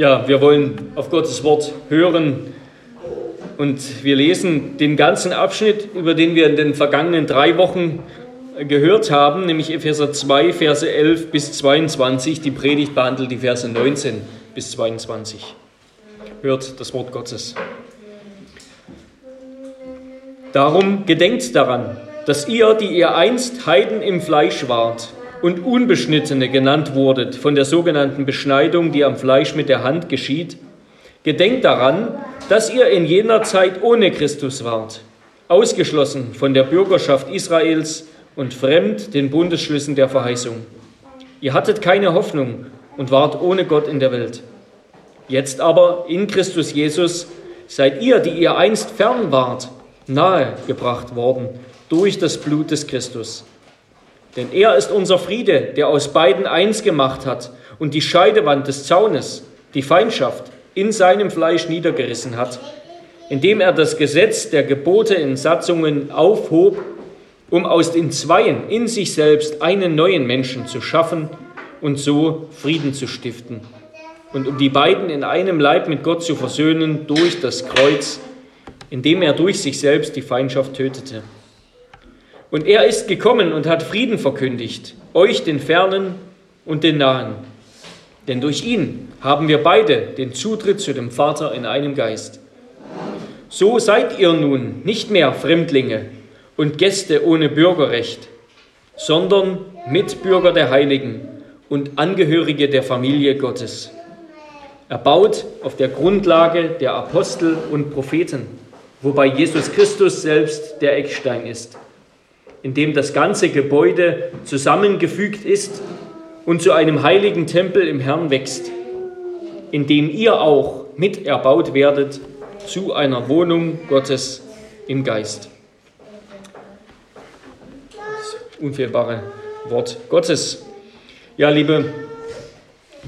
Ja, wir wollen auf Gottes Wort hören und wir lesen den ganzen Abschnitt, über den wir in den vergangenen drei Wochen gehört haben, nämlich Epheser 2, Verse 11 bis 22. Die Predigt behandelt die Verse 19 bis 22. Hört das Wort Gottes. Darum gedenkt daran, dass ihr, die ihr einst Heiden im Fleisch wart, und Unbeschnittene genannt wurdet von der sogenannten Beschneidung, die am Fleisch mit der Hand geschieht, gedenkt daran, dass ihr in jener Zeit ohne Christus wart, ausgeschlossen von der Bürgerschaft Israels und fremd den Bundesschlüssen der Verheißung. Ihr hattet keine Hoffnung und wart ohne Gott in der Welt. Jetzt aber in Christus Jesus seid ihr, die ihr einst fern wart, nahe gebracht worden durch das Blut des Christus denn er ist unser Friede, der aus beiden eins gemacht hat und die Scheidewand des Zaunes, die Feindschaft, in seinem Fleisch niedergerissen hat, indem er das Gesetz der Gebote in Satzungen aufhob, um aus den Zweien in sich selbst einen neuen Menschen zu schaffen und so Frieden zu stiften und um die beiden in einem Leib mit Gott zu versöhnen durch das Kreuz, indem er durch sich selbst die Feindschaft tötete. Und er ist gekommen und hat Frieden verkündigt, euch den Fernen und den Nahen. Denn durch ihn haben wir beide den Zutritt zu dem Vater in einem Geist. So seid ihr nun nicht mehr Fremdlinge und Gäste ohne Bürgerrecht, sondern Mitbürger der Heiligen und Angehörige der Familie Gottes. Erbaut auf der Grundlage der Apostel und Propheten, wobei Jesus Christus selbst der Eckstein ist in dem das ganze Gebäude zusammengefügt ist und zu einem heiligen Tempel im Herrn wächst, in dem ihr auch mit erbaut werdet zu einer Wohnung Gottes im Geist. Das unfehlbare Wort Gottes. Ja, liebe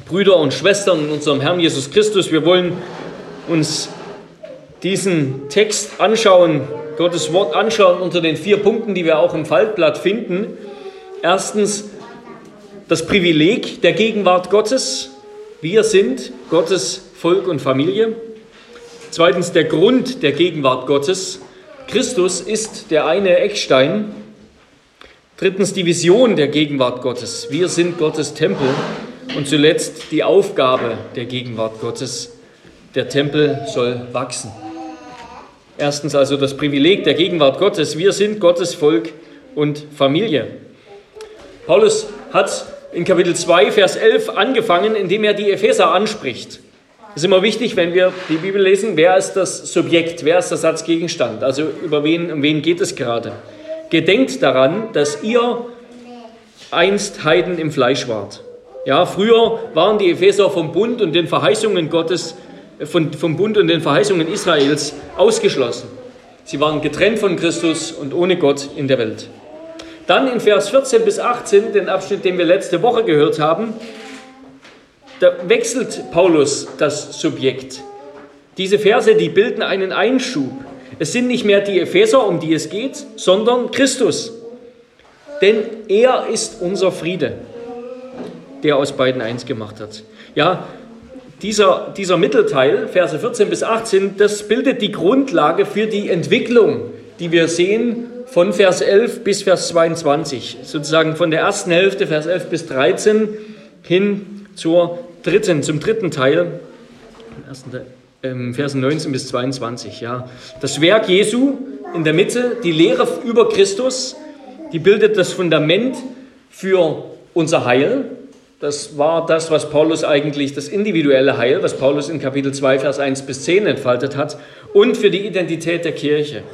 Brüder und Schwestern in unserem Herrn Jesus Christus, wir wollen uns diesen Text anschauen, Gottes Wort anschauen unter den vier Punkten, die wir auch im Faltblatt finden. Erstens das Privileg der Gegenwart Gottes. Wir sind Gottes Volk und Familie. Zweitens der Grund der Gegenwart Gottes. Christus ist der eine Eckstein. Drittens die Vision der Gegenwart Gottes. Wir sind Gottes Tempel. Und zuletzt die Aufgabe der Gegenwart Gottes. Der Tempel soll wachsen. Erstens also das Privileg der Gegenwart Gottes. Wir sind Gottes Volk und Familie. Paulus hat in Kapitel 2, Vers 11 angefangen, indem er die Epheser anspricht. Es ist immer wichtig, wenn wir die Bibel lesen, wer ist das Subjekt, wer ist der Satzgegenstand, also über wen, um wen geht es gerade. Gedenkt daran, dass ihr einst Heiden im Fleisch wart. Ja, früher waren die Epheser vom Bund und den Verheißungen Gottes von, vom Bund und den Verheißungen Israels ausgeschlossen. Sie waren getrennt von Christus und ohne Gott in der Welt. Dann in Vers 14 bis 18, den Abschnitt, den wir letzte Woche gehört haben, da wechselt Paulus das Subjekt. Diese Verse, die bilden einen Einschub. Es sind nicht mehr die Epheser, um die es geht, sondern Christus. Denn er ist unser Friede, der aus beiden eins gemacht hat. Ja, dieser, dieser Mittelteil, Verse 14 bis 18, das bildet die Grundlage für die Entwicklung, die wir sehen von Vers 11 bis Vers 22. Sozusagen von der ersten Hälfte, Vers 11 bis 13, hin zur dritten, zum dritten Teil, ähm, Versen 19 bis 22. Ja. Das Werk Jesu in der Mitte, die Lehre über Christus, die bildet das Fundament für unser Heil, das war das, was Paulus eigentlich, das individuelle Heil, was Paulus in Kapitel 2, Vers 1 bis 10 entfaltet hat, und für die Identität der Kirche,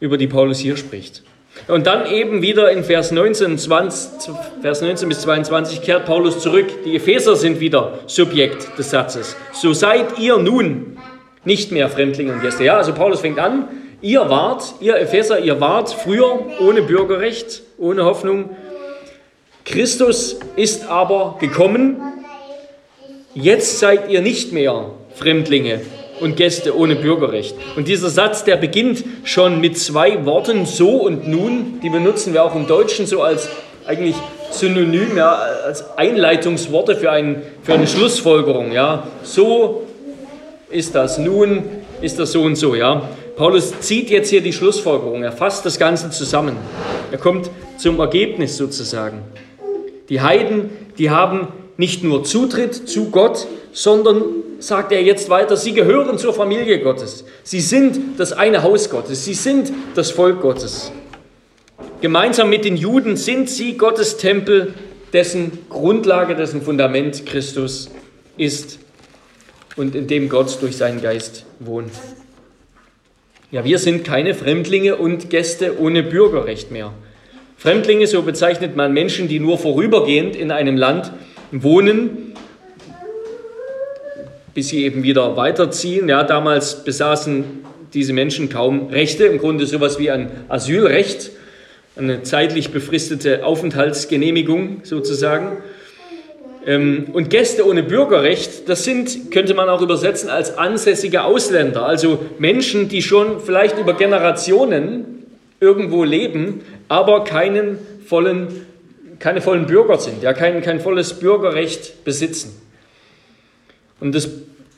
über die Paulus hier spricht. Und dann eben wieder in Vers 19, 20, Vers 19 bis 22 kehrt Paulus zurück. Die Epheser sind wieder Subjekt des Satzes. So seid ihr nun nicht mehr Fremdlinge und Gäste. Ja, also Paulus fängt an. Ihr wart, ihr Epheser, ihr wart früher ohne Bürgerrecht, ohne Hoffnung, Christus ist aber gekommen. Jetzt seid ihr nicht mehr Fremdlinge und Gäste ohne Bürgerrecht. Und dieser Satz, der beginnt schon mit zwei Worten, so und nun, die benutzen wir auch im Deutschen so als eigentlich Synonym, ja, als Einleitungsworte für, ein, für eine Schlussfolgerung. Ja. So ist das, nun ist das so und so. Ja. Paulus zieht jetzt hier die Schlussfolgerung, er fasst das Ganze zusammen. Er kommt zum Ergebnis sozusagen. Die Heiden, die haben nicht nur Zutritt zu Gott, sondern, sagt er jetzt weiter, sie gehören zur Familie Gottes. Sie sind das eine Haus Gottes. Sie sind das Volk Gottes. Gemeinsam mit den Juden sind sie Gottes Tempel, dessen Grundlage, dessen Fundament Christus ist und in dem Gott durch seinen Geist wohnt. Ja, wir sind keine Fremdlinge und Gäste ohne Bürgerrecht mehr. Fremdlinge, so bezeichnet man Menschen, die nur vorübergehend in einem Land wohnen, bis sie eben wieder weiterziehen. Ja, damals besaßen diese Menschen kaum Rechte, im Grunde sowas wie ein Asylrecht, eine zeitlich befristete Aufenthaltsgenehmigung sozusagen. Ähm, und Gäste ohne Bürgerrecht, das sind, könnte man auch übersetzen, als ansässige Ausländer, also Menschen, die schon vielleicht über Generationen irgendwo leben, aber keinen vollen, keine vollen Bürger sind, ja, kein, kein volles Bürgerrecht besitzen. Und das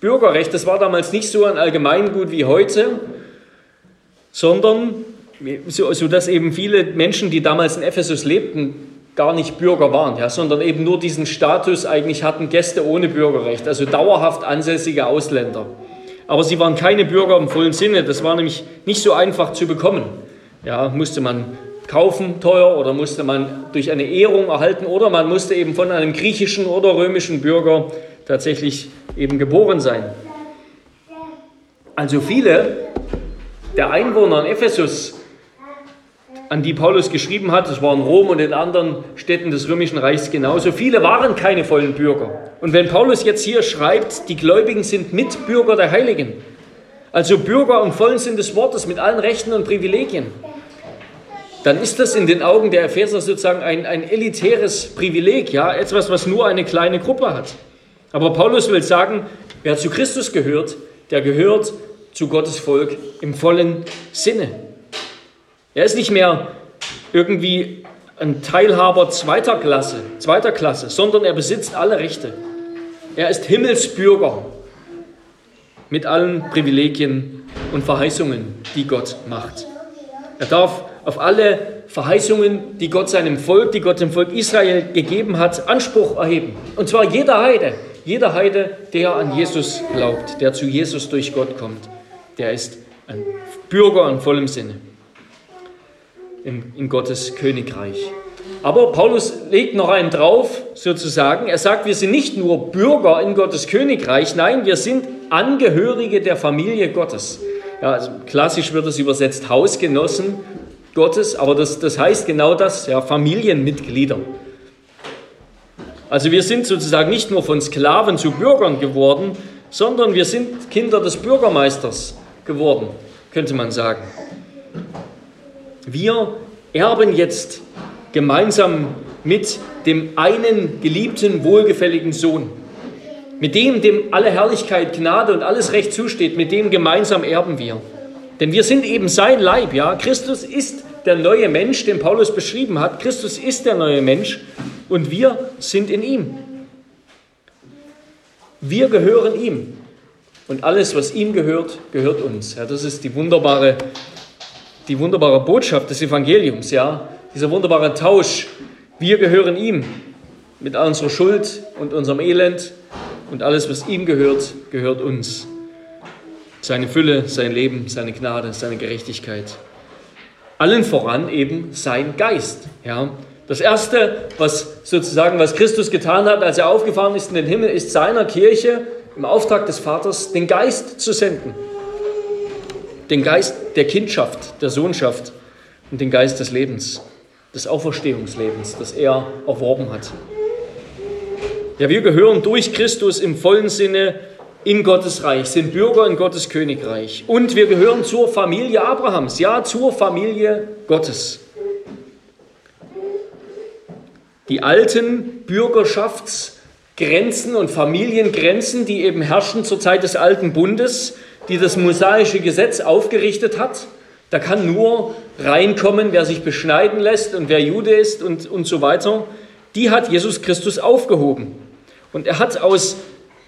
Bürgerrecht, das war damals nicht so ein Allgemeingut wie heute, sondern so, so dass eben viele Menschen, die damals in Ephesus lebten, gar nicht Bürger waren, ja, sondern eben nur diesen Status eigentlich hatten, Gäste ohne Bürgerrecht, also dauerhaft ansässige Ausländer. Aber sie waren keine Bürger im vollen Sinne, das war nämlich nicht so einfach zu bekommen. Ja, musste man kaufen teuer oder musste man durch eine Ehrung erhalten oder man musste eben von einem griechischen oder römischen Bürger tatsächlich eben geboren sein. Also viele der Einwohner in Ephesus, an die Paulus geschrieben hat, das waren Rom und in anderen Städten des römischen Reichs genauso, viele waren keine vollen Bürger. Und wenn Paulus jetzt hier schreibt, die Gläubigen sind Mitbürger der Heiligen, also Bürger im vollen Sinn des Wortes mit allen Rechten und Privilegien, dann ist das in den Augen der Epheser sozusagen ein, ein elitäres Privileg, ja, etwas, was nur eine kleine Gruppe hat. Aber Paulus will sagen, wer zu Christus gehört, der gehört zu Gottes Volk im vollen Sinne. Er ist nicht mehr irgendwie ein Teilhaber zweiter Klasse, zweiter Klasse, sondern er besitzt alle Rechte. Er ist Himmelsbürger mit allen Privilegien und Verheißungen, die Gott macht. Er darf auf alle Verheißungen, die Gott seinem Volk, die Gott dem Volk Israel gegeben hat, Anspruch erheben. Und zwar jeder Heide, jeder Heide, der an Jesus glaubt, der zu Jesus durch Gott kommt, der ist ein Bürger in vollem Sinne in, in Gottes Königreich. Aber Paulus legt noch einen drauf, sozusagen. Er sagt, wir sind nicht nur Bürger in Gottes Königreich, nein, wir sind Angehörige der Familie Gottes. Ja, also klassisch wird es übersetzt Hausgenossen Gottes, aber das, das heißt genau das, ja, Familienmitglieder. Also wir sind sozusagen nicht nur von Sklaven zu Bürgern geworden, sondern wir sind Kinder des Bürgermeisters geworden, könnte man sagen. Wir erben jetzt gemeinsam mit dem einen geliebten, wohlgefälligen Sohn, mit dem, dem alle Herrlichkeit, Gnade und alles Recht zusteht, mit dem gemeinsam erben wir. Denn wir sind eben sein Leib, ja. Christus ist der neue Mensch, den Paulus beschrieben hat. Christus ist der neue Mensch und wir sind in ihm. Wir gehören ihm. Und alles, was ihm gehört, gehört uns. Ja, das ist die wunderbare, die wunderbare Botschaft des Evangeliums, ja. Dieser wunderbare Tausch. Wir gehören ihm mit all unserer Schuld und unserem Elend und alles, was ihm gehört, gehört uns seine Fülle, sein Leben, seine Gnade, seine Gerechtigkeit. Allen voran eben sein Geist. Ja. Das erste, was sozusagen, was Christus getan hat, als er aufgefahren ist in den Himmel, ist seiner Kirche im Auftrag des Vaters den Geist zu senden. Den Geist der Kindschaft, der Sohnschaft und den Geist des Lebens, des Auferstehungslebens, das er erworben hat. Ja, wir gehören durch Christus im vollen Sinne in Gottes Reich, sind Bürger in Gottes Königreich. Und wir gehören zur Familie Abrahams, ja, zur Familie Gottes. Die alten Bürgerschaftsgrenzen und Familiengrenzen, die eben herrschen zur Zeit des alten Bundes, die das mosaische Gesetz aufgerichtet hat, da kann nur reinkommen, wer sich beschneiden lässt und wer Jude ist und, und so weiter. die hat Jesus Christus aufgehoben. Und er hat aus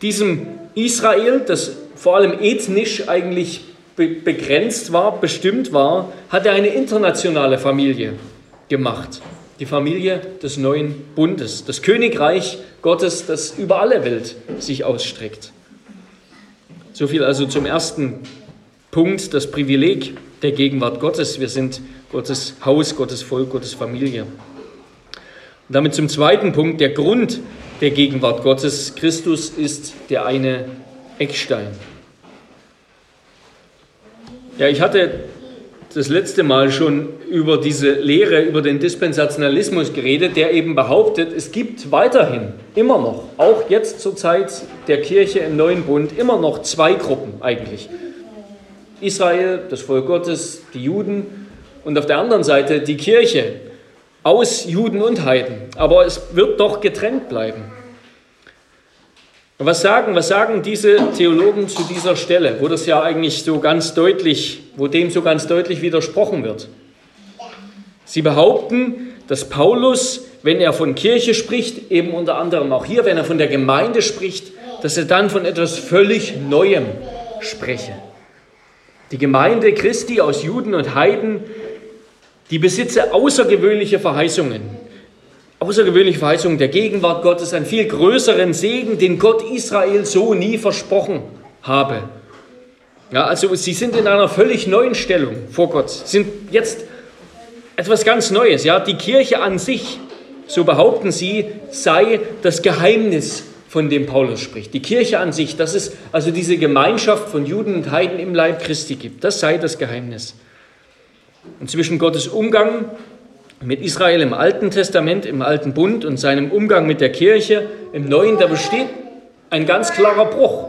diesem Israel, das vor allem ethnisch eigentlich begrenzt war, bestimmt war, hat er eine internationale Familie gemacht. Die Familie des neuen Bundes, das Königreich Gottes, das über alle Welt sich ausstreckt. So viel also zum ersten Punkt, das Privileg der Gegenwart Gottes. Wir sind Gottes Haus, Gottes Volk, Gottes Familie. Und damit zum zweiten Punkt, der Grund der Gegenwart Gottes. Christus ist der eine Eckstein. Ja, ich hatte das letzte Mal schon über diese Lehre, über den Dispensationalismus geredet, der eben behauptet, es gibt weiterhin, immer noch, auch jetzt zur Zeit der Kirche im neuen Bund, immer noch zwei Gruppen eigentlich. Israel, das Volk Gottes, die Juden und auf der anderen Seite die Kirche aus Juden und Heiden. Aber es wird doch getrennt bleiben. Was sagen, was sagen diese Theologen zu dieser Stelle, wo das ja eigentlich so ganz deutlich, wo dem so ganz deutlich widersprochen wird? Sie behaupten, dass Paulus, wenn er von Kirche spricht, eben unter anderem auch hier, wenn er von der Gemeinde spricht, dass er dann von etwas völlig Neuem spreche. Die Gemeinde Christi aus Juden und Heiden, die besitze außergewöhnliche Verheißungen, außergewöhnliche Verheißung der Gegenwart Gottes, einen viel größeren Segen, den Gott Israel so nie versprochen habe. Ja, also sie sind in einer völlig neuen Stellung vor Gott, sind jetzt etwas ganz Neues. Ja, die Kirche an sich, so behaupten sie, sei das Geheimnis, von dem Paulus spricht. Die Kirche an sich, dass es also diese Gemeinschaft von Juden und Heiden im Leib Christi gibt, das sei das Geheimnis. Und zwischen Gottes Umgang mit Israel im Alten Testament, im Alten Bund und seinem Umgang mit der Kirche im Neuen, da besteht ein ganz klarer Bruch.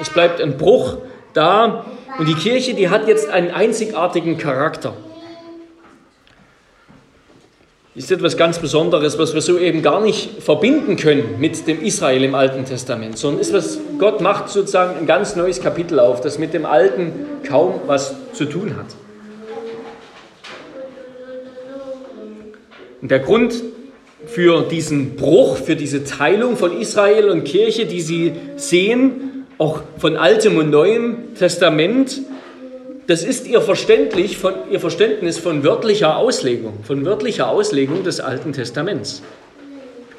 Es bleibt ein Bruch da und die Kirche, die hat jetzt einen einzigartigen Charakter. Ist etwas ganz Besonderes, was wir so eben gar nicht verbinden können mit dem Israel im Alten Testament, sondern ist was Gott macht sozusagen ein ganz neues Kapitel auf, das mit dem Alten kaum was zu tun hat. Und der Grund für diesen Bruch, für diese Teilung von Israel und Kirche, die Sie sehen, auch von Altem und Neuem Testament, das ist ihr, Verständlich von, ihr Verständnis von wörtlicher Auslegung, von wörtlicher Auslegung des Alten Testaments.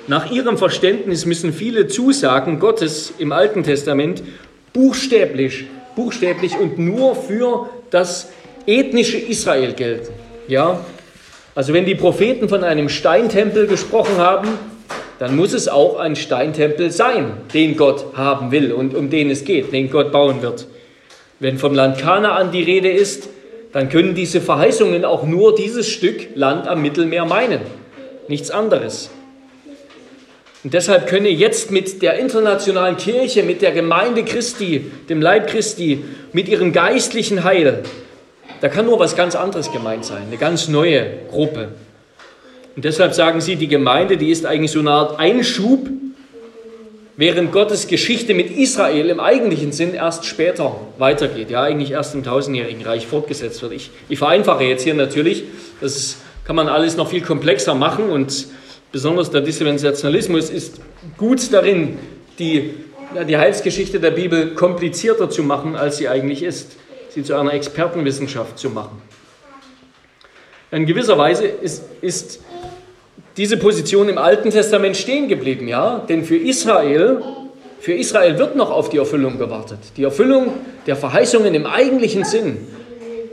Nach ihrem Verständnis müssen viele Zusagen Gottes im Alten Testament buchstäblich, buchstäblich und nur für das ethnische Israel gelten. Ja, also wenn die Propheten von einem Steintempel gesprochen haben, dann muss es auch ein Steintempel sein, den Gott haben will und um den es geht, den Gott bauen wird. Wenn vom Land Kanaan die Rede ist, dann können diese Verheißungen auch nur dieses Stück Land am Mittelmeer meinen, nichts anderes. Und deshalb könne jetzt mit der internationalen Kirche, mit der Gemeinde Christi, dem Leib Christi, mit ihrem geistlichen Heil, da kann nur was ganz anderes gemeint sein, eine ganz neue Gruppe. Und deshalb sagen sie, die Gemeinde, die ist eigentlich so eine Art Einschub, während Gottes Geschichte mit Israel im eigentlichen Sinn erst später weitergeht, ja eigentlich erst im tausendjährigen Reich fortgesetzt wird. Ich, ich vereinfache jetzt hier natürlich, das ist, kann man alles noch viel komplexer machen und besonders der Dispensationalismus ist gut darin, die, ja, die Heilsgeschichte der Bibel komplizierter zu machen, als sie eigentlich ist sie zu einer Expertenwissenschaft zu machen. In gewisser Weise ist, ist diese Position im Alten Testament stehen geblieben, ja, denn für Israel, für Israel wird noch auf die Erfüllung gewartet. Die Erfüllung der Verheißungen im eigentlichen Sinn,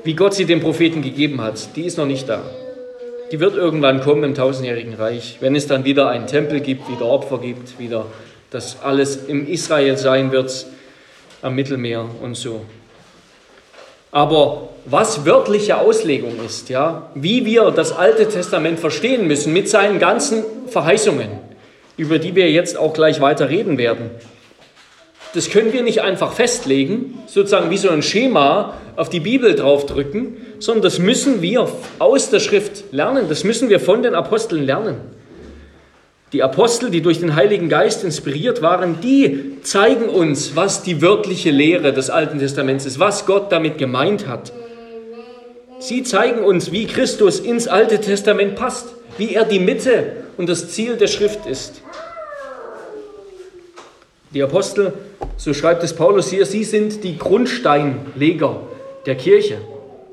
wie Gott sie den Propheten gegeben hat, die ist noch nicht da. Die wird irgendwann kommen im tausendjährigen Reich, wenn es dann wieder einen Tempel gibt, wieder Opfer gibt, wieder das alles im Israel sein wird, am Mittelmeer und so. Aber was wörtliche Auslegung ist, ja, wie wir das Alte Testament verstehen müssen mit seinen ganzen Verheißungen, über die wir jetzt auch gleich weiter reden werden, das können wir nicht einfach festlegen, sozusagen wie so ein Schema auf die Bibel draufdrücken, sondern das müssen wir aus der Schrift lernen, das müssen wir von den Aposteln lernen. Die Apostel, die durch den Heiligen Geist inspiriert waren, die zeigen uns, was die wörtliche Lehre des Alten Testaments ist, was Gott damit gemeint hat. Sie zeigen uns, wie Christus ins Alte Testament passt, wie er die Mitte und das Ziel der Schrift ist. Die Apostel, so schreibt es Paulus hier, sie sind die Grundsteinleger der Kirche.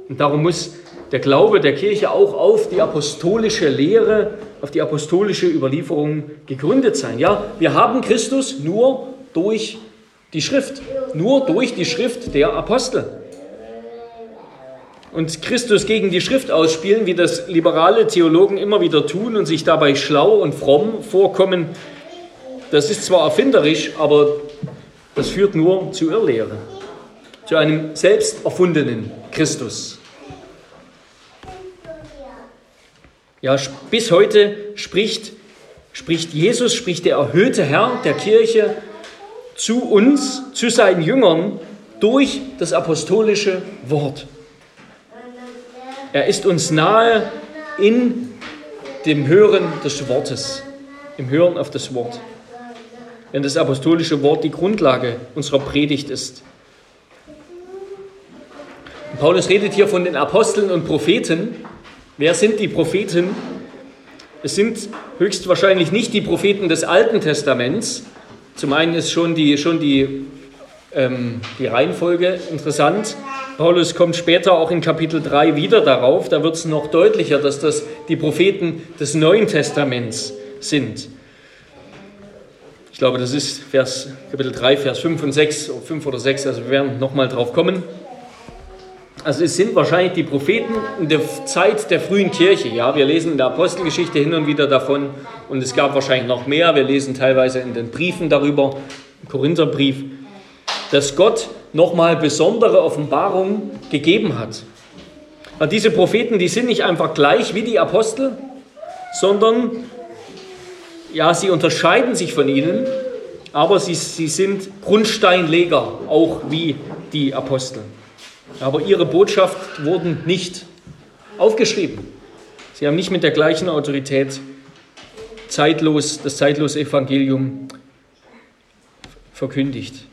Und darum muss der Glaube der Kirche auch auf die apostolische Lehre, auf die apostolische Überlieferung gegründet sein. Ja, wir haben Christus nur durch die Schrift, nur durch die Schrift der Apostel. Und Christus gegen die Schrift ausspielen, wie das liberale Theologen immer wieder tun und sich dabei schlau und fromm vorkommen, das ist zwar erfinderisch, aber das führt nur zu Irrlehre, zu einem selbst erfundenen Christus. Ja, bis heute spricht, spricht Jesus, spricht der erhöhte Herr der Kirche zu uns, zu seinen Jüngern durch das apostolische Wort. Er ist uns nahe in dem Hören des Wortes, im Hören auf das Wort. Wenn das apostolische Wort die Grundlage unserer Predigt ist. Paulus redet hier von den Aposteln und Propheten, Wer sind die Propheten? Es sind höchstwahrscheinlich nicht die Propheten des Alten Testaments. Zum einen ist schon die, schon die, ähm, die Reihenfolge interessant. Paulus kommt später auch in Kapitel 3 wieder darauf. Da wird es noch deutlicher, dass das die Propheten des Neuen Testaments sind. Ich glaube, das ist Vers, Kapitel 3, Vers 5 und 6, 5 oder 6, also wir werden nochmal drauf kommen. Also es sind wahrscheinlich die Propheten in der Zeit der frühen Kirche. Ja, wir lesen in der Apostelgeschichte hin und wieder davon und es gab wahrscheinlich noch mehr. Wir lesen teilweise in den Briefen darüber, im Korintherbrief, dass Gott nochmal besondere Offenbarungen gegeben hat. Und diese Propheten, die sind nicht einfach gleich wie die Apostel, sondern ja, sie unterscheiden sich von ihnen, aber sie, sie sind Grundsteinleger, auch wie die Apostel. Aber ihre Botschaft wurden nicht aufgeschrieben. Sie haben nicht mit der gleichen Autorität zeitlos, das zeitlose Evangelium verkündigt.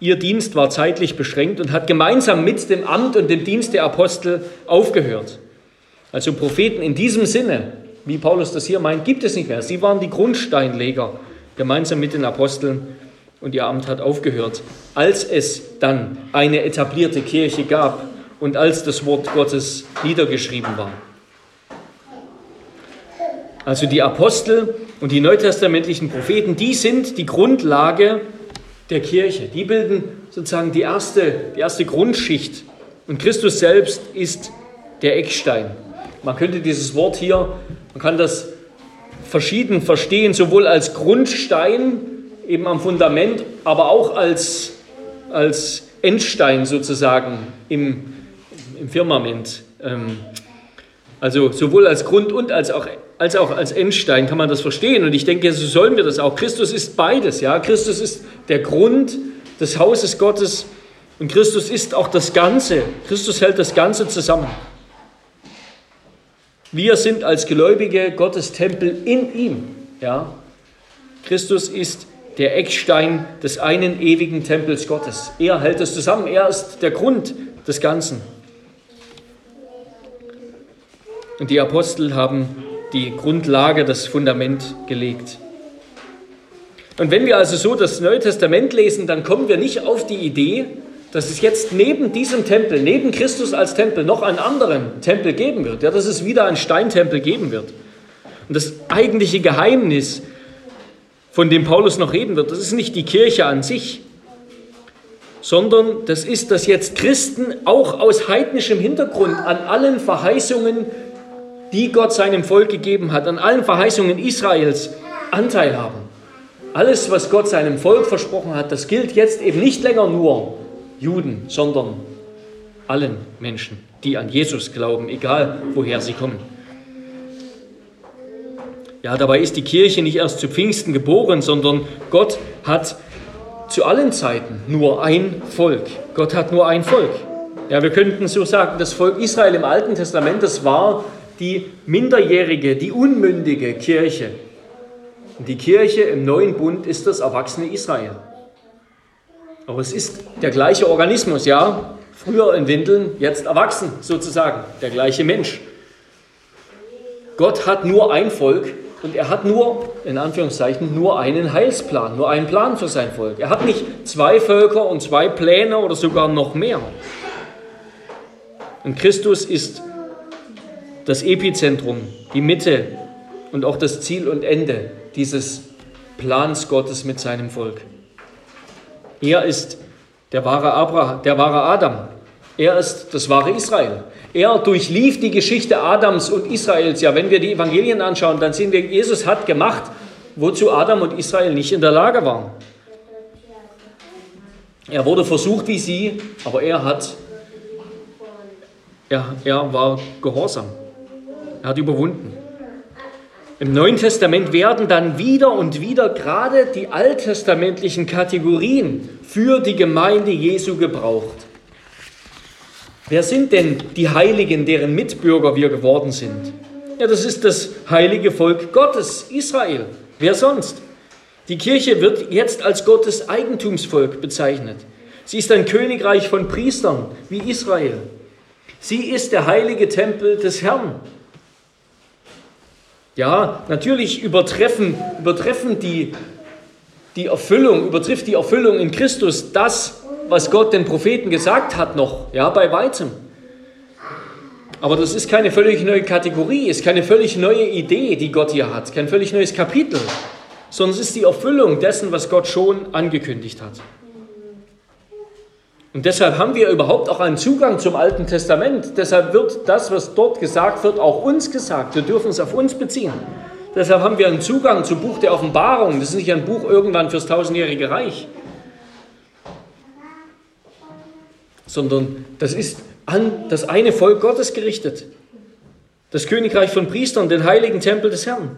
Ihr Dienst war zeitlich beschränkt und hat gemeinsam mit dem Amt und dem Dienst der Apostel aufgehört. Also Propheten in diesem Sinne, wie Paulus das hier meint, gibt es nicht mehr. Sie waren die Grundsteinleger gemeinsam mit den Aposteln und ihr Amt hat aufgehört. Als es dann eine etablierte Kirche gab und als das Wort Gottes niedergeschrieben war. Also die Apostel und die neutestamentlichen Propheten, die sind die Grundlage der Kirche. Die bilden sozusagen die erste, die erste Grundschicht. Und Christus selbst ist der Eckstein. Man könnte dieses Wort hier, man kann das verschieden verstehen, sowohl als Grundstein eben am Fundament, aber auch als, als Endstein sozusagen im, im Firmament. Ähm, also sowohl als Grund und als auch, als auch als Endstein kann man das verstehen. Und ich denke, so sollen wir das auch. Christus ist beides. Ja? Christus ist der Grund des Hauses Gottes und Christus ist auch das Ganze. Christus hält das Ganze zusammen. Wir sind als Gläubige Gottes Tempel in ihm. Ja? Christus ist der Eckstein des einen ewigen Tempels Gottes. Er hält es zusammen, er ist der Grund des Ganzen. Und die Apostel haben die Grundlage, das Fundament gelegt. Und wenn wir also so das Neue Testament lesen, dann kommen wir nicht auf die Idee, dass es jetzt neben diesem Tempel, neben Christus als Tempel, noch einen anderen Tempel geben wird. Ja, dass es wieder einen Steintempel geben wird. Und das eigentliche Geheimnis von dem Paulus noch reden wird, das ist nicht die Kirche an sich, sondern das ist, dass jetzt Christen auch aus heidnischem Hintergrund an allen Verheißungen, die Gott seinem Volk gegeben hat, an allen Verheißungen Israels Anteil haben. Alles, was Gott seinem Volk versprochen hat, das gilt jetzt eben nicht länger nur Juden, sondern allen Menschen, die an Jesus glauben, egal woher sie kommen. Ja, dabei ist die Kirche nicht erst zu Pfingsten geboren, sondern Gott hat zu allen Zeiten nur ein Volk. Gott hat nur ein Volk. Ja, wir könnten so sagen, das Volk Israel im Alten Testament, das war die minderjährige, die unmündige Kirche. Und die Kirche im neuen Bund ist das erwachsene Israel. Aber es ist der gleiche Organismus, ja. Früher in Windeln, jetzt erwachsen sozusagen, der gleiche Mensch. Gott hat nur ein Volk und er hat nur, in Anführungszeichen, nur einen Heilsplan, nur einen Plan für sein Volk. Er hat nicht zwei Völker und zwei Pläne oder sogar noch mehr. Und Christus ist das Epizentrum, die Mitte und auch das Ziel und Ende dieses Plans Gottes mit seinem Volk. Er ist der wahre, Abraham, der wahre Adam. Er ist das wahre Israel. Er durchlief die Geschichte Adams und Israels. Ja, wenn wir die Evangelien anschauen, dann sehen wir, Jesus hat gemacht, wozu Adam und Israel nicht in der Lage waren. Er wurde versucht wie sie, aber er hat, er, er war gehorsam. Er hat überwunden. Im Neuen Testament werden dann wieder und wieder gerade die alttestamentlichen Kategorien für die Gemeinde Jesu gebraucht. Wer sind denn die Heiligen, deren Mitbürger wir geworden sind? Ja, das ist das heilige Volk Gottes, Israel. Wer sonst? Die Kirche wird jetzt als Gottes Eigentumsvolk bezeichnet. Sie ist ein Königreich von Priestern wie Israel. Sie ist der heilige Tempel des Herrn. Ja, natürlich übertreffen, übertreffen die, die Erfüllung, übertrifft die Erfüllung in Christus das, was Gott den Propheten gesagt hat noch, ja, bei weitem. Aber das ist keine völlig neue Kategorie, ist keine völlig neue Idee, die Gott hier hat, kein völlig neues Kapitel, sondern es ist die Erfüllung dessen, was Gott schon angekündigt hat. Und deshalb haben wir überhaupt auch einen Zugang zum Alten Testament. Deshalb wird das, was dort gesagt wird, auch uns gesagt. Wir dürfen es auf uns beziehen. Deshalb haben wir einen Zugang zum Buch der Offenbarung. Das ist nicht ein Buch irgendwann fürs tausendjährige Reich, sondern das ist an das eine Volk Gottes gerichtet. Das Königreich von Priestern, den heiligen Tempel des Herrn.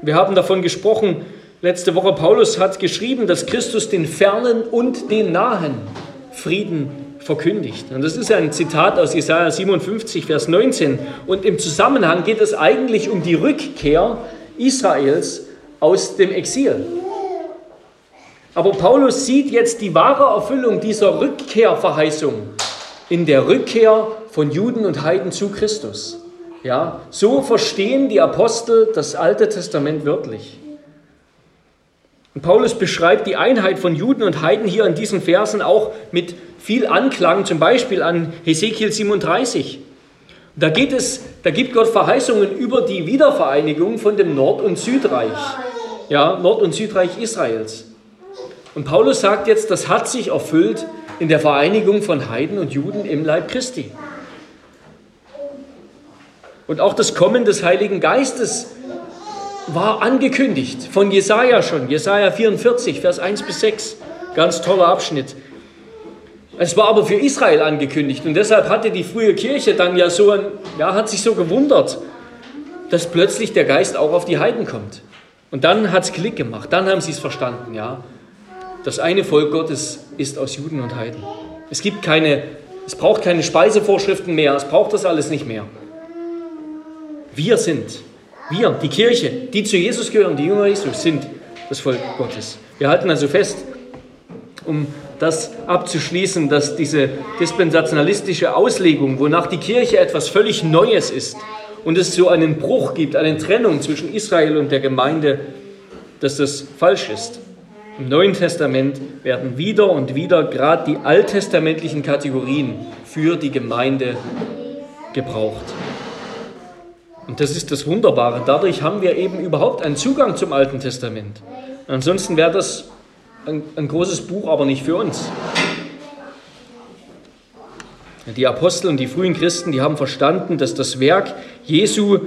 Wir haben davon gesprochen, letzte Woche Paulus hat geschrieben, dass Christus den Fernen und den Nahen Frieden verkündigt. Und das ist ein Zitat aus Jesaja 57, Vers 19. Und im Zusammenhang geht es eigentlich um die Rückkehr Israels aus dem Exil. Aber Paulus sieht jetzt die wahre Erfüllung dieser Rückkehrverheißung in der Rückkehr von Juden und Heiden zu Christus. Ja, so verstehen die Apostel das Alte Testament wörtlich. Und Paulus beschreibt die Einheit von Juden und Heiden hier in diesen Versen auch mit viel Anklang, zum Beispiel an Hesekiel 37. Da, geht es, da gibt Gott Verheißungen über die Wiedervereinigung von dem Nord- und Südreich, ja, Nord- und Südreich Israels. Und Paulus sagt jetzt, das hat sich erfüllt in der Vereinigung von Heiden und Juden im Leib Christi. Und auch das Kommen des Heiligen Geistes war angekündigt von Jesaja schon, Jesaja 44, Vers 1 bis 6. Ganz toller Abschnitt. Es war aber für Israel angekündigt und deshalb hatte die frühe Kirche dann ja so ein, ja, hat sich so gewundert, dass plötzlich der Geist auch auf die Heiden kommt. Und dann hat es Klick gemacht, dann haben sie es verstanden, ja. Das eine Volk Gottes ist aus Juden und Heiden. Es gibt keine, es braucht keine Speisevorschriften mehr, es braucht das alles nicht mehr. Wir sind wir, die Kirche, die zu Jesus gehören, die Jünger Jesus, sind das Volk Gottes. Wir halten also fest, um das abzuschließen, dass diese dispensationalistische Auslegung, wonach die Kirche etwas völlig Neues ist und es so einen Bruch gibt, eine Trennung zwischen Israel und der Gemeinde, dass das falsch ist. Im Neuen Testament werden wieder und wieder gerade die alttestamentlichen Kategorien für die Gemeinde gebraucht. Und das ist das Wunderbare. Dadurch haben wir eben überhaupt einen Zugang zum Alten Testament. Ansonsten wäre das ein, ein großes Buch, aber nicht für uns. Die Apostel und die frühen Christen, die haben verstanden, dass das Werk Jesu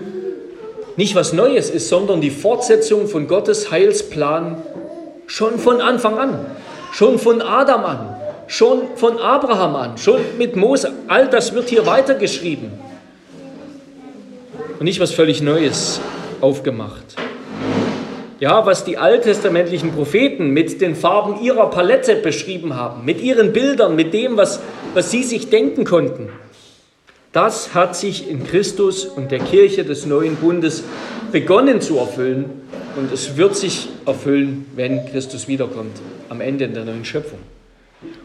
nicht was Neues ist, sondern die Fortsetzung von Gottes Heilsplan schon von Anfang an, schon von Adam an, schon von Abraham an, schon mit Mose. All das wird hier weitergeschrieben und nicht was völlig Neues aufgemacht. Ja, was die alttestamentlichen Propheten mit den Farben ihrer Palette beschrieben haben, mit ihren Bildern, mit dem, was, was sie sich denken konnten, das hat sich in Christus und der Kirche des neuen Bundes begonnen zu erfüllen und es wird sich erfüllen, wenn Christus wiederkommt, am Ende in der neuen Schöpfung.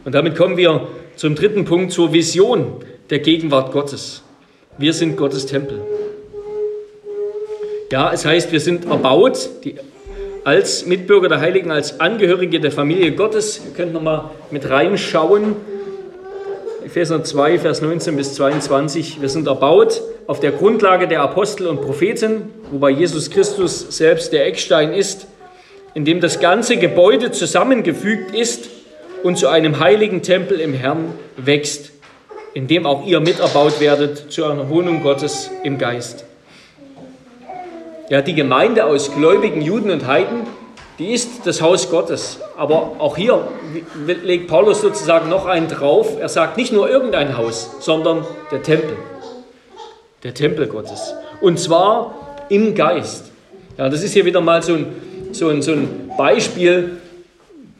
Und damit kommen wir zum dritten Punkt, zur Vision der Gegenwart Gottes. Wir sind Gottes Tempel. Ja, es heißt, wir sind erbaut die, als Mitbürger der Heiligen, als Angehörige der Familie Gottes. Ihr könnt nochmal mit reinschauen. Epheser 2, Vers 19 bis 22. Wir sind erbaut auf der Grundlage der Apostel und Propheten, wobei Jesus Christus selbst der Eckstein ist, in dem das ganze Gebäude zusammengefügt ist und zu einem heiligen Tempel im Herrn wächst, in dem auch ihr miterbaut werdet zu einer Wohnung Gottes im Geist. Ja, die Gemeinde aus gläubigen Juden und Heiden die ist das Haus Gottes. Aber auch hier legt Paulus sozusagen noch einen drauf. Er sagt nicht nur irgendein Haus, sondern der Tempel. Der Tempel Gottes. Und zwar im Geist. Ja, das ist hier wieder mal so ein, so ein, so ein Beispiel.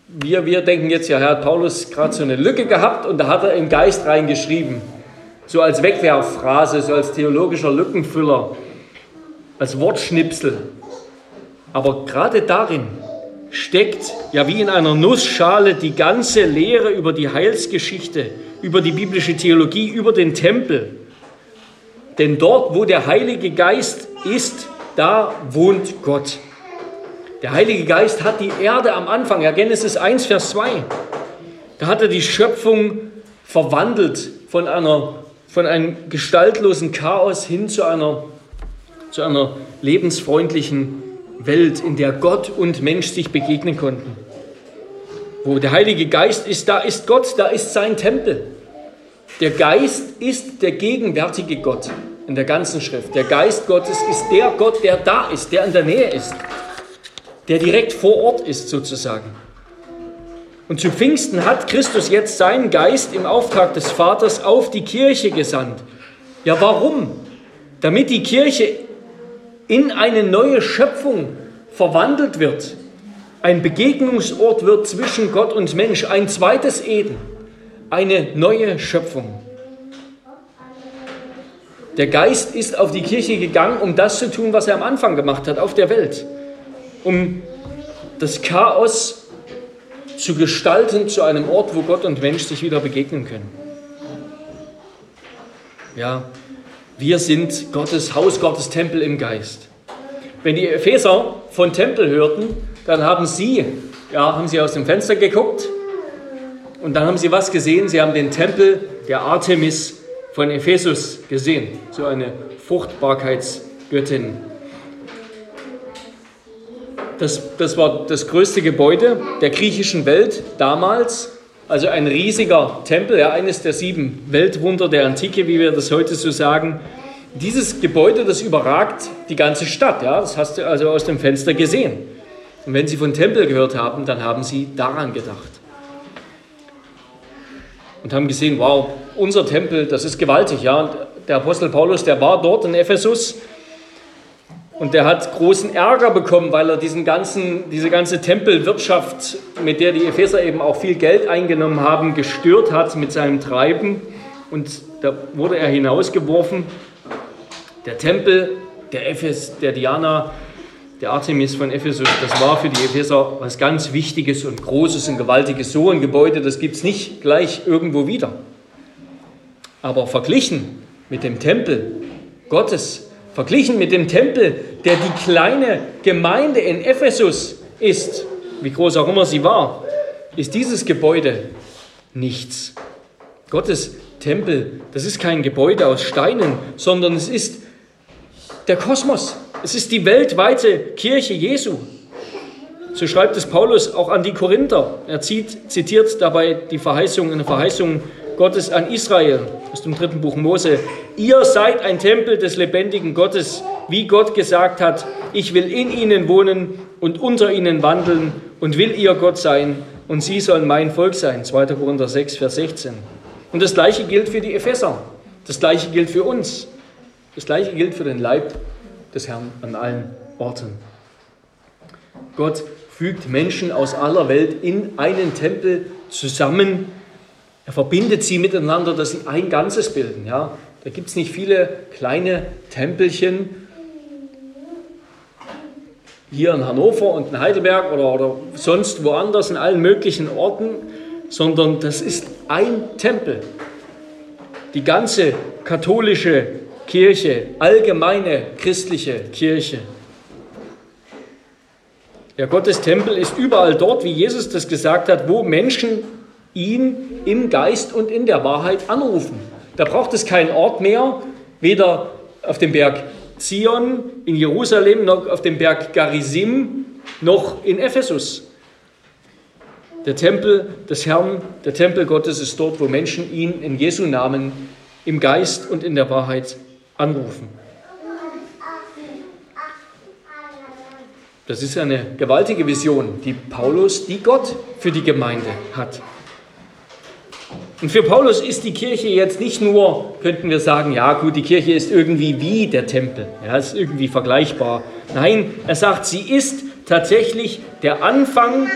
Wir, wir denken jetzt, ja, Herr Paulus gerade so eine Lücke gehabt und da hat er im Geist reingeschrieben. So als Wegwerfphrase, so als theologischer Lückenfüller, als Wortschnipsel. Aber gerade darin steckt ja wie in einer Nussschale die ganze Lehre über die Heilsgeschichte, über die biblische Theologie, über den Tempel. Denn dort, wo der Heilige Geist ist, da wohnt Gott. Der Heilige Geist hat die Erde am Anfang, ja Genesis 1, Vers 2, da hat er die Schöpfung verwandelt von, einer, von einem gestaltlosen Chaos hin zu einer, zu einer lebensfreundlichen Welt, in der Gott und Mensch sich begegnen konnten. Wo der Heilige Geist ist, da ist Gott, da ist sein Tempel. Der Geist ist der gegenwärtige Gott in der ganzen Schrift. Der Geist Gottes ist der Gott, der da ist, der in der Nähe ist, der direkt vor Ort ist sozusagen. Und zu Pfingsten hat Christus jetzt seinen Geist im Auftrag des Vaters auf die Kirche gesandt. Ja, warum? Damit die Kirche in eine neue Schöpfung verwandelt wird, ein Begegnungsort wird zwischen Gott und Mensch, ein zweites Eden, eine neue Schöpfung. Der Geist ist auf die Kirche gegangen, um das zu tun, was er am Anfang gemacht hat auf der Welt, um das Chaos zu gestalten zu einem Ort, wo Gott und Mensch sich wieder begegnen können. Ja, wir sind Gottes Haus, Gottes Tempel im Geist. Wenn die Epheser von Tempel hörten, dann haben sie, ja, haben sie aus dem Fenster geguckt und dann haben sie was gesehen? Sie haben den Tempel der Artemis von Ephesus gesehen, so eine Fruchtbarkeitsgöttin. Das, das war das größte Gebäude der griechischen Welt damals, also ein riesiger Tempel, ja, eines der sieben Weltwunder der Antike, wie wir das heute so sagen. Dieses Gebäude, das überragt die ganze Stadt, ja, das hast du also aus dem Fenster gesehen. Und wenn Sie von Tempel gehört haben, dann haben Sie daran gedacht. Und haben gesehen, wow, unser Tempel, das ist gewaltig, ja. Und der Apostel Paulus, der war dort in Ephesus und der hat großen Ärger bekommen, weil er diesen ganzen, diese ganze Tempelwirtschaft, mit der die Epheser eben auch viel Geld eingenommen haben, gestört hat mit seinem Treiben. Und da wurde er hinausgeworfen. Der Tempel der Ephes, der Diana, der Artemis von Ephesus, das war für die Epheser was ganz Wichtiges und Großes und Gewaltiges. So ein Gebäude, das gibt es nicht gleich irgendwo wieder. Aber verglichen mit dem Tempel Gottes, Verglichen mit dem Tempel, der die kleine Gemeinde in Ephesus ist, wie groß auch immer sie war, ist dieses Gebäude nichts. Gottes Tempel, das ist kein Gebäude aus Steinen, sondern es ist der Kosmos. Es ist die weltweite Kirche Jesu. So schreibt es Paulus auch an die Korinther. Er zitiert dabei die Verheißung, eine Verheißung Gottes an Israel aus dem dritten Buch Mose. Ihr seid ein Tempel des lebendigen Gottes, wie Gott gesagt hat, ich will in ihnen wohnen und unter ihnen wandeln und will ihr Gott sein und sie sollen mein Volk sein. 2. Korinther 6, Vers 16. Und das gleiche gilt für die Epheser. Das gleiche gilt für uns. Das gleiche gilt für den Leib des Herrn an allen Orten. Gott fügt Menschen aus aller Welt in einen Tempel zusammen, er verbindet sie miteinander, dass sie ein Ganzes bilden. Ja? Da gibt es nicht viele kleine Tempelchen hier in Hannover und in Heidelberg oder, oder sonst woanders, in allen möglichen Orten, sondern das ist ein Tempel. Die ganze katholische Kirche, allgemeine christliche Kirche Ja, Gottes Tempel ist überall dort, wie Jesus das gesagt hat, wo Menschen ihn im Geist und in der Wahrheit anrufen. Da braucht es keinen Ort mehr, weder auf dem Berg Zion in Jerusalem noch auf dem Berg Garizim noch in Ephesus. Der Tempel des Herrn, der Tempel Gottes ist dort, wo Menschen ihn in Jesu Namen im Geist und in der Wahrheit anrufen. Das ist eine gewaltige Vision, die Paulus, die Gott für die Gemeinde hat. Und für Paulus ist die Kirche jetzt nicht nur, könnten wir sagen, ja gut, die Kirche ist irgendwie wie der Tempel, ja, ist irgendwie vergleichbar. Nein, er sagt, sie ist tatsächlich der Anfang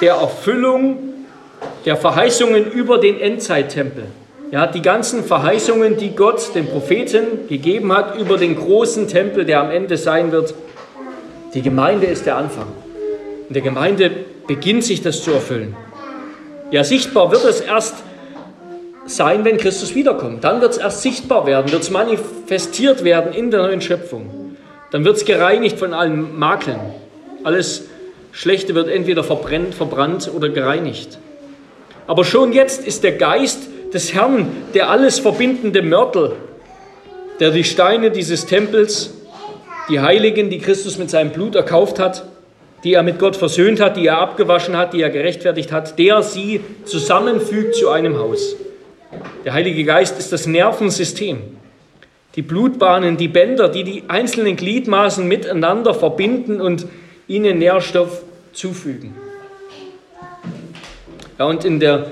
der Erfüllung der Verheißungen über den Endzeittempel. Ja, die ganzen Verheißungen, die Gott den Propheten gegeben hat über den großen Tempel, der am Ende sein wird, die Gemeinde ist der Anfang. In der Gemeinde beginnt sich das zu erfüllen. Ja, sichtbar wird es erst sein, wenn Christus wiederkommt. Dann wird es erst sichtbar werden, wird es manifestiert werden in der neuen Schöpfung. Dann wird es gereinigt von allen Makeln. Alles Schlechte wird entweder verbrennt, verbrannt oder gereinigt. Aber schon jetzt ist der Geist des Herrn der alles verbindende Mörtel, der die Steine dieses Tempels die Heiligen, die Christus mit seinem Blut erkauft hat, die er mit Gott versöhnt hat, die er abgewaschen hat, die er gerechtfertigt hat, der sie zusammenfügt zu einem Haus. Der Heilige Geist ist das Nervensystem, die Blutbahnen, die Bänder, die die einzelnen Gliedmaßen miteinander verbinden und ihnen Nährstoff zufügen. Ja, und in der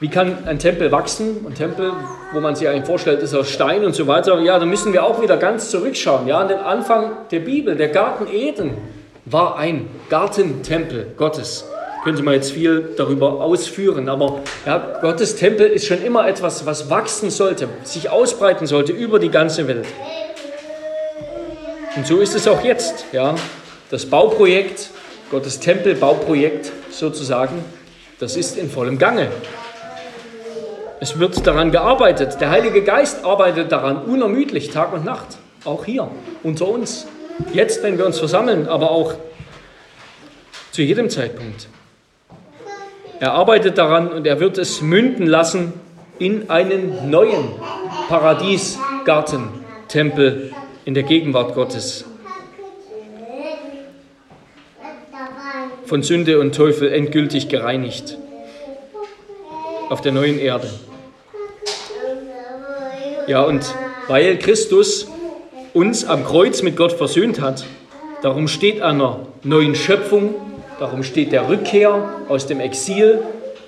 wie kann ein Tempel wachsen? Ein Tempel, wo man sich eigentlich vorstellt, ist aus Stein und so weiter. Ja, da müssen wir auch wieder ganz zurückschauen. Ja, an den Anfang der Bibel, der Garten Eden war ein Gartentempel Gottes. Könnte man jetzt viel darüber ausführen, aber ja, Gottes Tempel ist schon immer etwas, was wachsen sollte, sich ausbreiten sollte über die ganze Welt. Und so ist es auch jetzt. Ja, das Bauprojekt, Gottes Tempelbauprojekt sozusagen, das ist in vollem Gange. Es wird daran gearbeitet. Der Heilige Geist arbeitet daran unermüdlich, Tag und Nacht. Auch hier, unter uns. Jetzt, wenn wir uns versammeln, aber auch zu jedem Zeitpunkt. Er arbeitet daran und er wird es münden lassen in einen neuen Paradiesgarten-Tempel in der Gegenwart Gottes. Von Sünde und Teufel endgültig gereinigt auf der neuen Erde. Ja, und weil Christus uns am Kreuz mit Gott versöhnt hat, darum steht einer neuen Schöpfung, darum steht der Rückkehr aus dem Exil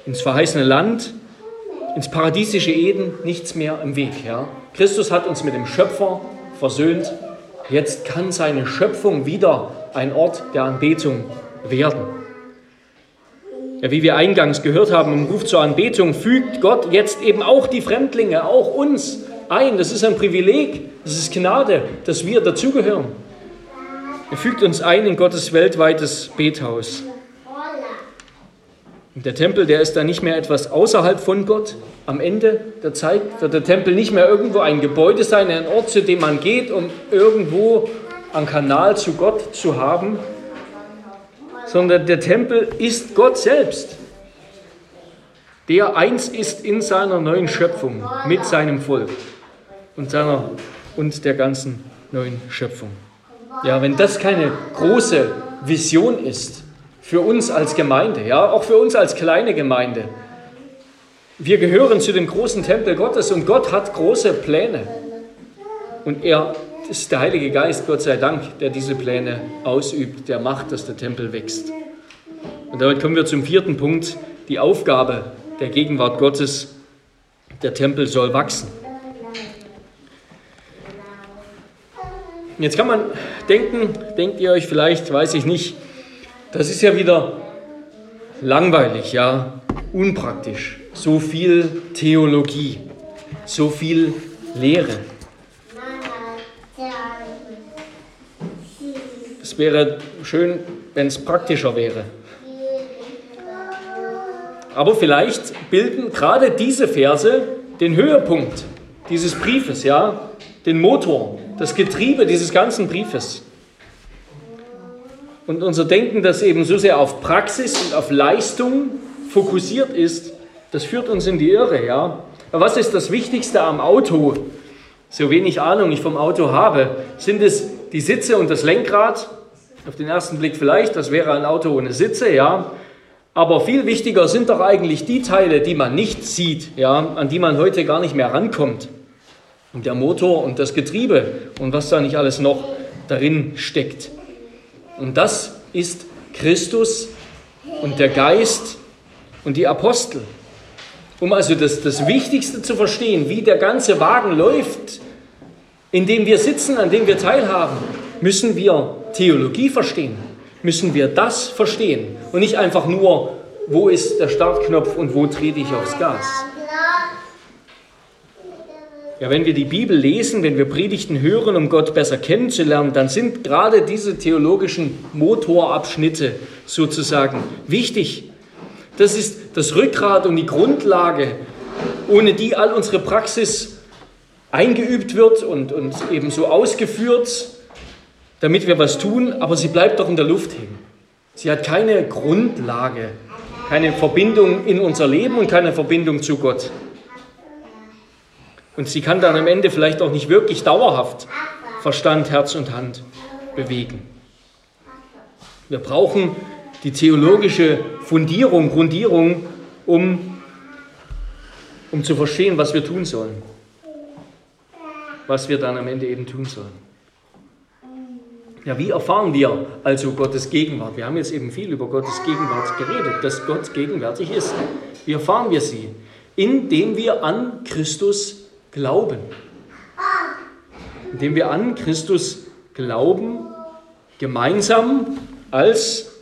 ins verheißene Land, ins paradiesische Eden nichts mehr im Weg. Ja? Christus hat uns mit dem Schöpfer versöhnt. Jetzt kann seine Schöpfung wieder ein Ort der Anbetung werden. Ja, wie wir eingangs gehört haben im Ruf zur Anbetung, fügt Gott jetzt eben auch die Fremdlinge, auch uns ein. Das ist ein Privileg, das ist Gnade, dass wir dazugehören. Er fügt uns ein in Gottes weltweites Bethaus. Der Tempel, der ist dann nicht mehr etwas außerhalb von Gott. Am Ende der Zeit wird der Tempel nicht mehr irgendwo ein Gebäude sein, ein Ort, zu dem man geht, um irgendwo einen Kanal zu Gott zu haben, sondern der Tempel ist Gott selbst, der eins ist in seiner neuen Schöpfung mit seinem Volk und, seiner, und der ganzen neuen Schöpfung. Ja, wenn das keine große Vision ist für uns als Gemeinde, ja, auch für uns als kleine Gemeinde. Wir gehören zu dem großen Tempel Gottes und Gott hat große Pläne. Und er ist der Heilige Geist, Gott sei Dank, der diese Pläne ausübt, der macht, dass der Tempel wächst. Und damit kommen wir zum vierten Punkt, die Aufgabe der Gegenwart Gottes. Der Tempel soll wachsen. Jetzt kann man denken, denkt ihr euch vielleicht, weiß ich nicht, das ist ja wieder langweilig, ja, unpraktisch. So viel Theologie, so viel Lehre. Es wäre schön, wenn es praktischer wäre. Aber vielleicht bilden gerade diese Verse den Höhepunkt dieses Briefes, ja, den Motor, das Getriebe dieses ganzen Briefes. und unser Denken, das eben so sehr auf Praxis und auf Leistung fokussiert ist, das führt uns in die Irre, ja. Was ist das Wichtigste am Auto? So wenig Ahnung ich vom Auto habe, sind es die Sitze und das Lenkrad? Auf den ersten Blick vielleicht, das wäre ein Auto ohne Sitze, ja. Aber viel wichtiger sind doch eigentlich die Teile, die man nicht sieht, ja, an die man heute gar nicht mehr rankommt. Und der Motor und das Getriebe und was da nicht alles noch darin steckt. Und das ist Christus und der Geist und die Apostel. Um also das, das Wichtigste zu verstehen, wie der ganze Wagen läuft, in dem wir sitzen, an dem wir teilhaben, müssen wir Theologie verstehen, müssen wir das verstehen und nicht einfach nur, wo ist der Startknopf und wo trete ich aufs Gas. Ja, wenn wir die Bibel lesen, wenn wir Predigten hören, um Gott besser kennenzulernen, dann sind gerade diese theologischen Motorabschnitte sozusagen wichtig. Das ist das Rückgrat und die Grundlage, ohne die all unsere Praxis eingeübt wird und, und eben so ausgeführt, damit wir was tun, aber sie bleibt doch in der Luft hängen. Sie hat keine Grundlage, keine Verbindung in unser Leben und keine Verbindung zu Gott. Und sie kann dann am Ende vielleicht auch nicht wirklich dauerhaft Verstand, Herz und Hand bewegen. Wir brauchen die theologische Fundierung, Grundierung, um, um zu verstehen, was wir tun sollen. Was wir dann am Ende eben tun sollen. Ja, wie erfahren wir also Gottes Gegenwart? Wir haben jetzt eben viel über Gottes Gegenwart geredet, dass Gott gegenwärtig ist. Wie erfahren wir sie? Indem wir an Christus glauben. Indem wir an Christus glauben, gemeinsam als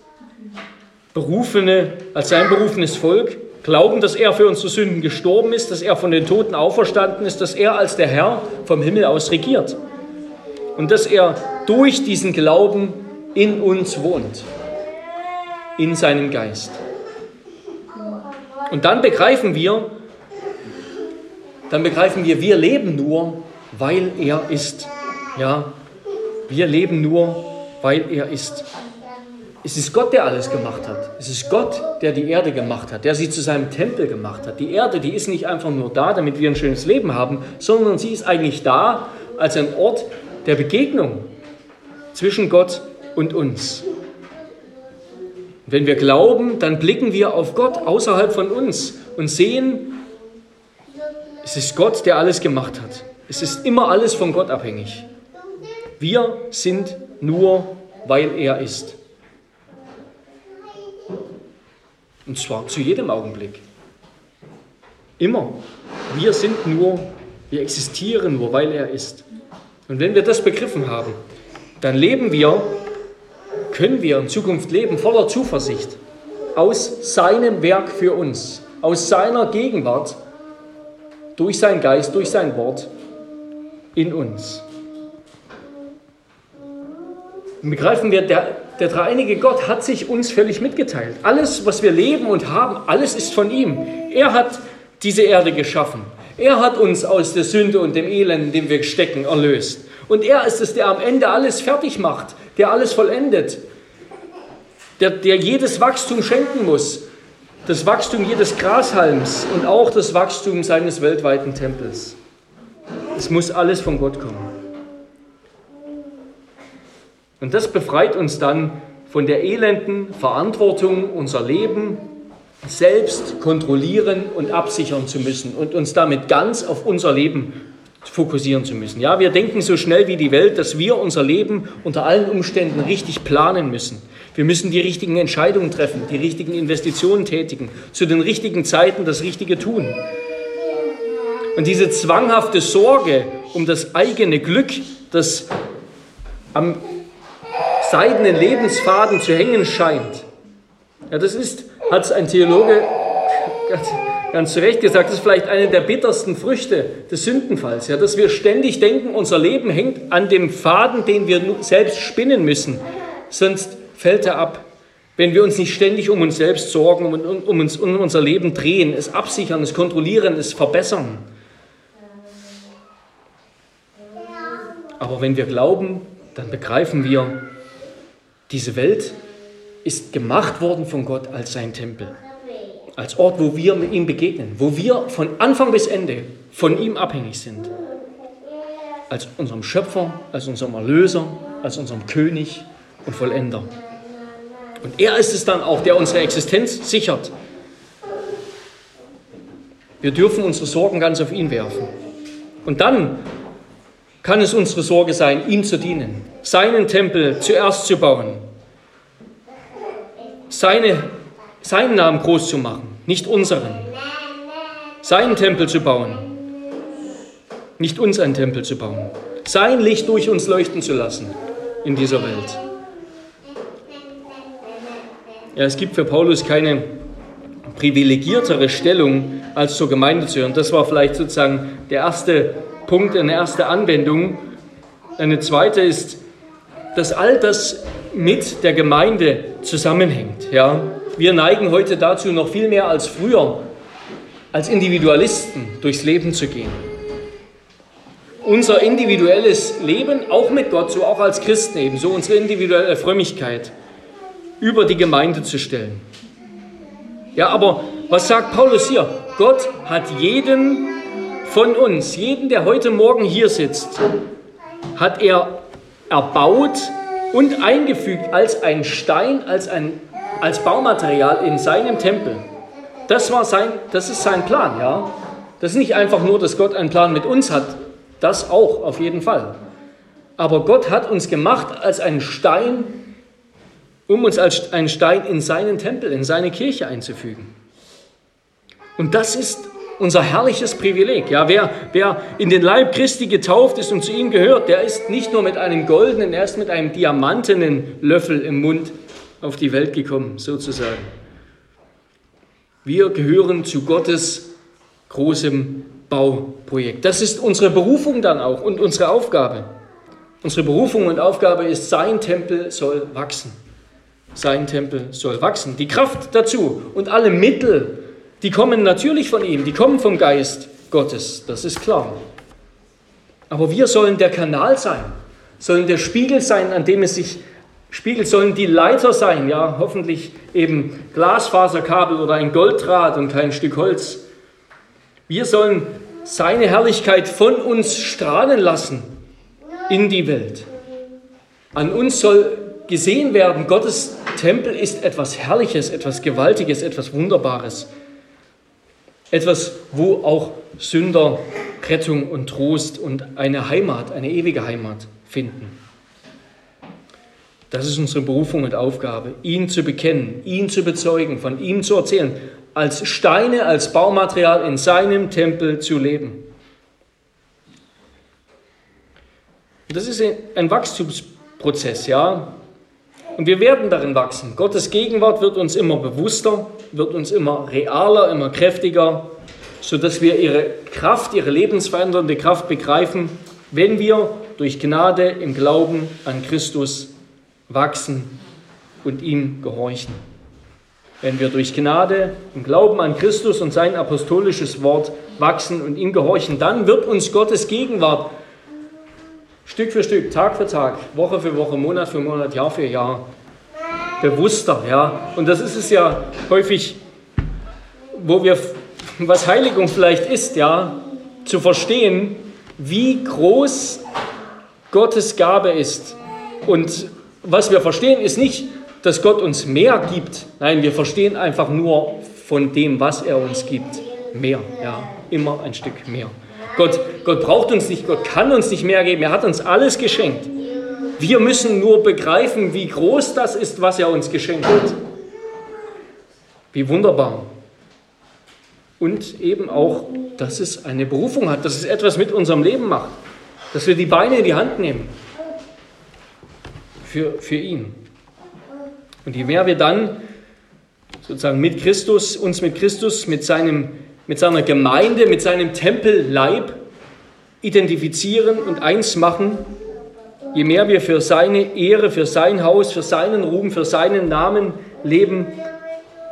berufene, als sein berufenes Volk, glauben, dass er für unsere Sünden gestorben ist, dass er von den Toten auferstanden ist, dass er als der Herr vom Himmel aus regiert und dass er durch diesen Glauben in uns wohnt, in seinem Geist. Und dann begreifen wir, dann begreifen wir, wir leben nur, weil er ist. Ja, wir leben nur, weil er ist. Es ist Gott, der alles gemacht hat. Es ist Gott, der die Erde gemacht hat, der sie zu seinem Tempel gemacht hat. Die Erde, die ist nicht einfach nur da, damit wir ein schönes Leben haben, sondern sie ist eigentlich da als ein Ort der Begegnung zwischen Gott und uns. Wenn wir glauben, dann blicken wir auf Gott außerhalb von uns und sehen, es ist Gott, der alles gemacht hat. Es ist immer alles von Gott abhängig. Wir sind nur, weil er ist. Und zwar zu jedem Augenblick. Immer. Wir sind nur, wir existieren nur, weil er ist. Und wenn wir das begriffen haben, dann leben wir, können wir in Zukunft leben voller Zuversicht aus seinem Werk für uns, aus seiner Gegenwart, durch sein Geist, durch sein Wort in uns. Und begreifen wir, der, der dreieinige Gott hat sich uns völlig mitgeteilt. Alles, was wir leben und haben, alles ist von ihm. Er hat diese Erde geschaffen. Er hat uns aus der Sünde und dem Elend, in dem wir stecken, erlöst. Und er ist es, der am Ende alles fertig macht, der alles vollendet, der, der jedes Wachstum schenken muss. Das Wachstum jedes Grashalms und auch das Wachstum seines weltweiten Tempels. Es muss alles von Gott kommen. Und das befreit uns dann von der elenden Verantwortung, unser Leben selbst kontrollieren und absichern zu müssen und uns damit ganz auf unser Leben fokussieren zu müssen. Ja, wir denken so schnell wie die Welt, dass wir unser Leben unter allen Umständen richtig planen müssen. Wir müssen die richtigen Entscheidungen treffen, die richtigen Investitionen tätigen, zu den richtigen Zeiten das Richtige tun. Und diese zwanghafte Sorge um das eigene Glück, das am seidenen Lebensfaden zu hängen scheint, ja, das ist, hat ein Theologe ganz zu Recht gesagt, das ist vielleicht eine der bittersten Früchte des Sündenfalls, ja, dass wir ständig denken, unser Leben hängt an dem Faden, den wir selbst spinnen müssen, sonst fällt er ab. Wenn wir uns nicht ständig um uns selbst sorgen, um, um, uns, um unser Leben drehen, es absichern, es kontrollieren, es verbessern. Aber wenn wir glauben, dann begreifen wir, Diese Welt ist gemacht worden von Gott als sein Tempel. Als Ort, wo wir mit ihm begegnen, wo wir von Anfang bis Ende von ihm abhängig sind. Als unserem Schöpfer, als unserem Erlöser, als unserem König und Vollender. Und er ist es dann auch, der unsere Existenz sichert. Wir dürfen unsere Sorgen ganz auf ihn werfen. Und dann kann es unsere Sorge sein, ihm zu dienen, seinen Tempel zuerst zu bauen, seine, seinen Namen groß zu machen, nicht unseren, seinen Tempel zu bauen, nicht uns einen Tempel zu bauen, sein Licht durch uns leuchten zu lassen in dieser Welt. Ja, es gibt für Paulus keine privilegiertere Stellung, als zur Gemeinde zu hören. Das war vielleicht sozusagen der erste Punkt, eine erste Anwendung. Eine zweite ist, dass all das mit der Gemeinde zusammenhängt. Ja? Wir neigen heute dazu, noch viel mehr als früher, als Individualisten durchs Leben zu gehen. Unser individuelles Leben, auch mit Gott, so auch als Christen eben, so unsere individuelle Frömmigkeit, über die Gemeinde zu stellen. Ja, aber was sagt Paulus hier? Gott hat jeden von uns, jeden, der heute Morgen hier sitzt, hat er erbaut und eingefügt als ein Stein, als, ein, als Baumaterial in seinem Tempel. Das, war sein, das ist sein Plan, ja. Das ist nicht einfach nur, dass Gott einen Plan mit uns hat, das auch auf jeden Fall. Aber Gott hat uns gemacht als einen Stein, um uns als einen Stein in seinen Tempel, in seine Kirche einzufügen. Und das ist unser herrliches Privileg. Ja, wer, wer in den Leib Christi getauft ist und zu ihm gehört, der ist nicht nur mit einem goldenen, er ist mit einem diamantenen Löffel im Mund auf die Welt gekommen, sozusagen. Wir gehören zu Gottes großem Bauprojekt. Das ist unsere Berufung dann auch und unsere Aufgabe. Unsere Berufung und Aufgabe ist, sein Tempel soll wachsen. Sein Tempel soll wachsen. Die Kraft dazu und alle Mittel, die kommen natürlich von ihm, die kommen vom Geist Gottes, das ist klar. Aber wir sollen der Kanal sein, sollen der Spiegel sein, an dem es sich spiegelt, sollen die Leiter sein, ja, hoffentlich eben Glasfaserkabel oder ein Golddraht und kein Stück Holz. Wir sollen seine Herrlichkeit von uns strahlen lassen in die Welt. An uns soll gesehen werden, Gottes Tempel ist etwas Herrliches, etwas Gewaltiges, etwas Wunderbares. Etwas, wo auch Sünder Rettung und Trost und eine Heimat, eine ewige Heimat finden. Das ist unsere Berufung und Aufgabe, ihn zu bekennen, ihn zu bezeugen, von ihm zu erzählen, als Steine, als Baumaterial in seinem Tempel zu leben. Das ist ein Wachstumsprozess, ja. Und wir werden darin wachsen. Gottes Gegenwart wird uns immer bewusster, wird uns immer realer, immer kräftiger, sodass wir ihre Kraft, ihre lebensverändernde Kraft begreifen, wenn wir durch Gnade im Glauben an Christus wachsen und ihm gehorchen. Wenn wir durch Gnade im Glauben an Christus und sein apostolisches Wort wachsen und ihm gehorchen, dann wird uns Gottes Gegenwart Stück für Stück, Tag für Tag, Woche für Woche, Monat für Monat, Jahr für Jahr bewusster. Ja? Und das ist es ja häufig, wo wir, was Heiligung vielleicht ist, ja, zu verstehen, wie groß Gottes Gabe ist. Und was wir verstehen, ist nicht, dass Gott uns mehr gibt. Nein, wir verstehen einfach nur von dem, was er uns gibt, mehr. Ja, immer ein Stück mehr. Gott, Gott braucht uns nicht, Gott kann uns nicht mehr geben. Er hat uns alles geschenkt. Wir müssen nur begreifen, wie groß das ist, was er uns geschenkt hat. Wie wunderbar. Und eben auch, dass es eine Berufung hat, dass es etwas mit unserem Leben macht, dass wir die Beine in die Hand nehmen für, für ihn. Und je mehr wir dann sozusagen mit Christus, uns mit Christus, mit seinem mit seiner Gemeinde, mit seinem Tempelleib identifizieren und eins machen, je mehr wir für seine Ehre, für sein Haus, für seinen Ruhm, für seinen Namen leben,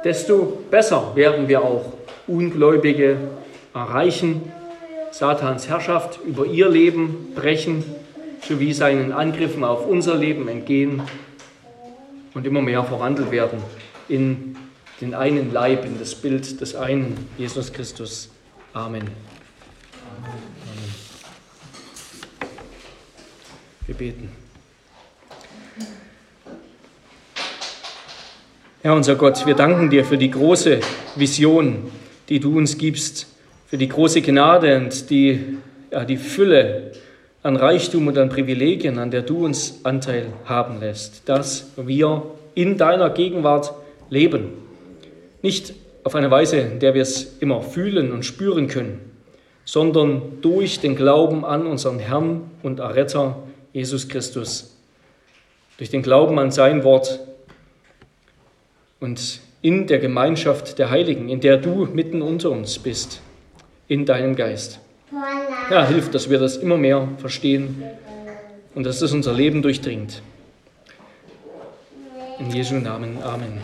desto besser werden wir auch Ungläubige erreichen, Satans Herrschaft über ihr Leben brechen, sowie seinen Angriffen auf unser Leben entgehen und immer mehr verwandelt werden in den einen Leib, in das Bild des einen Jesus Christus. Amen. Amen. Wir beten. Herr unser Gott, wir danken dir für die große Vision, die du uns gibst, für die große Gnade und die, ja, die Fülle an Reichtum und an Privilegien, an der du uns Anteil haben lässt, dass wir in deiner Gegenwart leben. Nicht auf eine Weise, in der wir es immer fühlen und spüren können, sondern durch den Glauben an unseren Herrn und Erretter Jesus Christus. Durch den Glauben an sein Wort und in der Gemeinschaft der Heiligen, in der du mitten unter uns bist, in deinem Geist. Ja, hilf, dass wir das immer mehr verstehen und dass das unser Leben durchdringt. In Jesu Namen. Amen.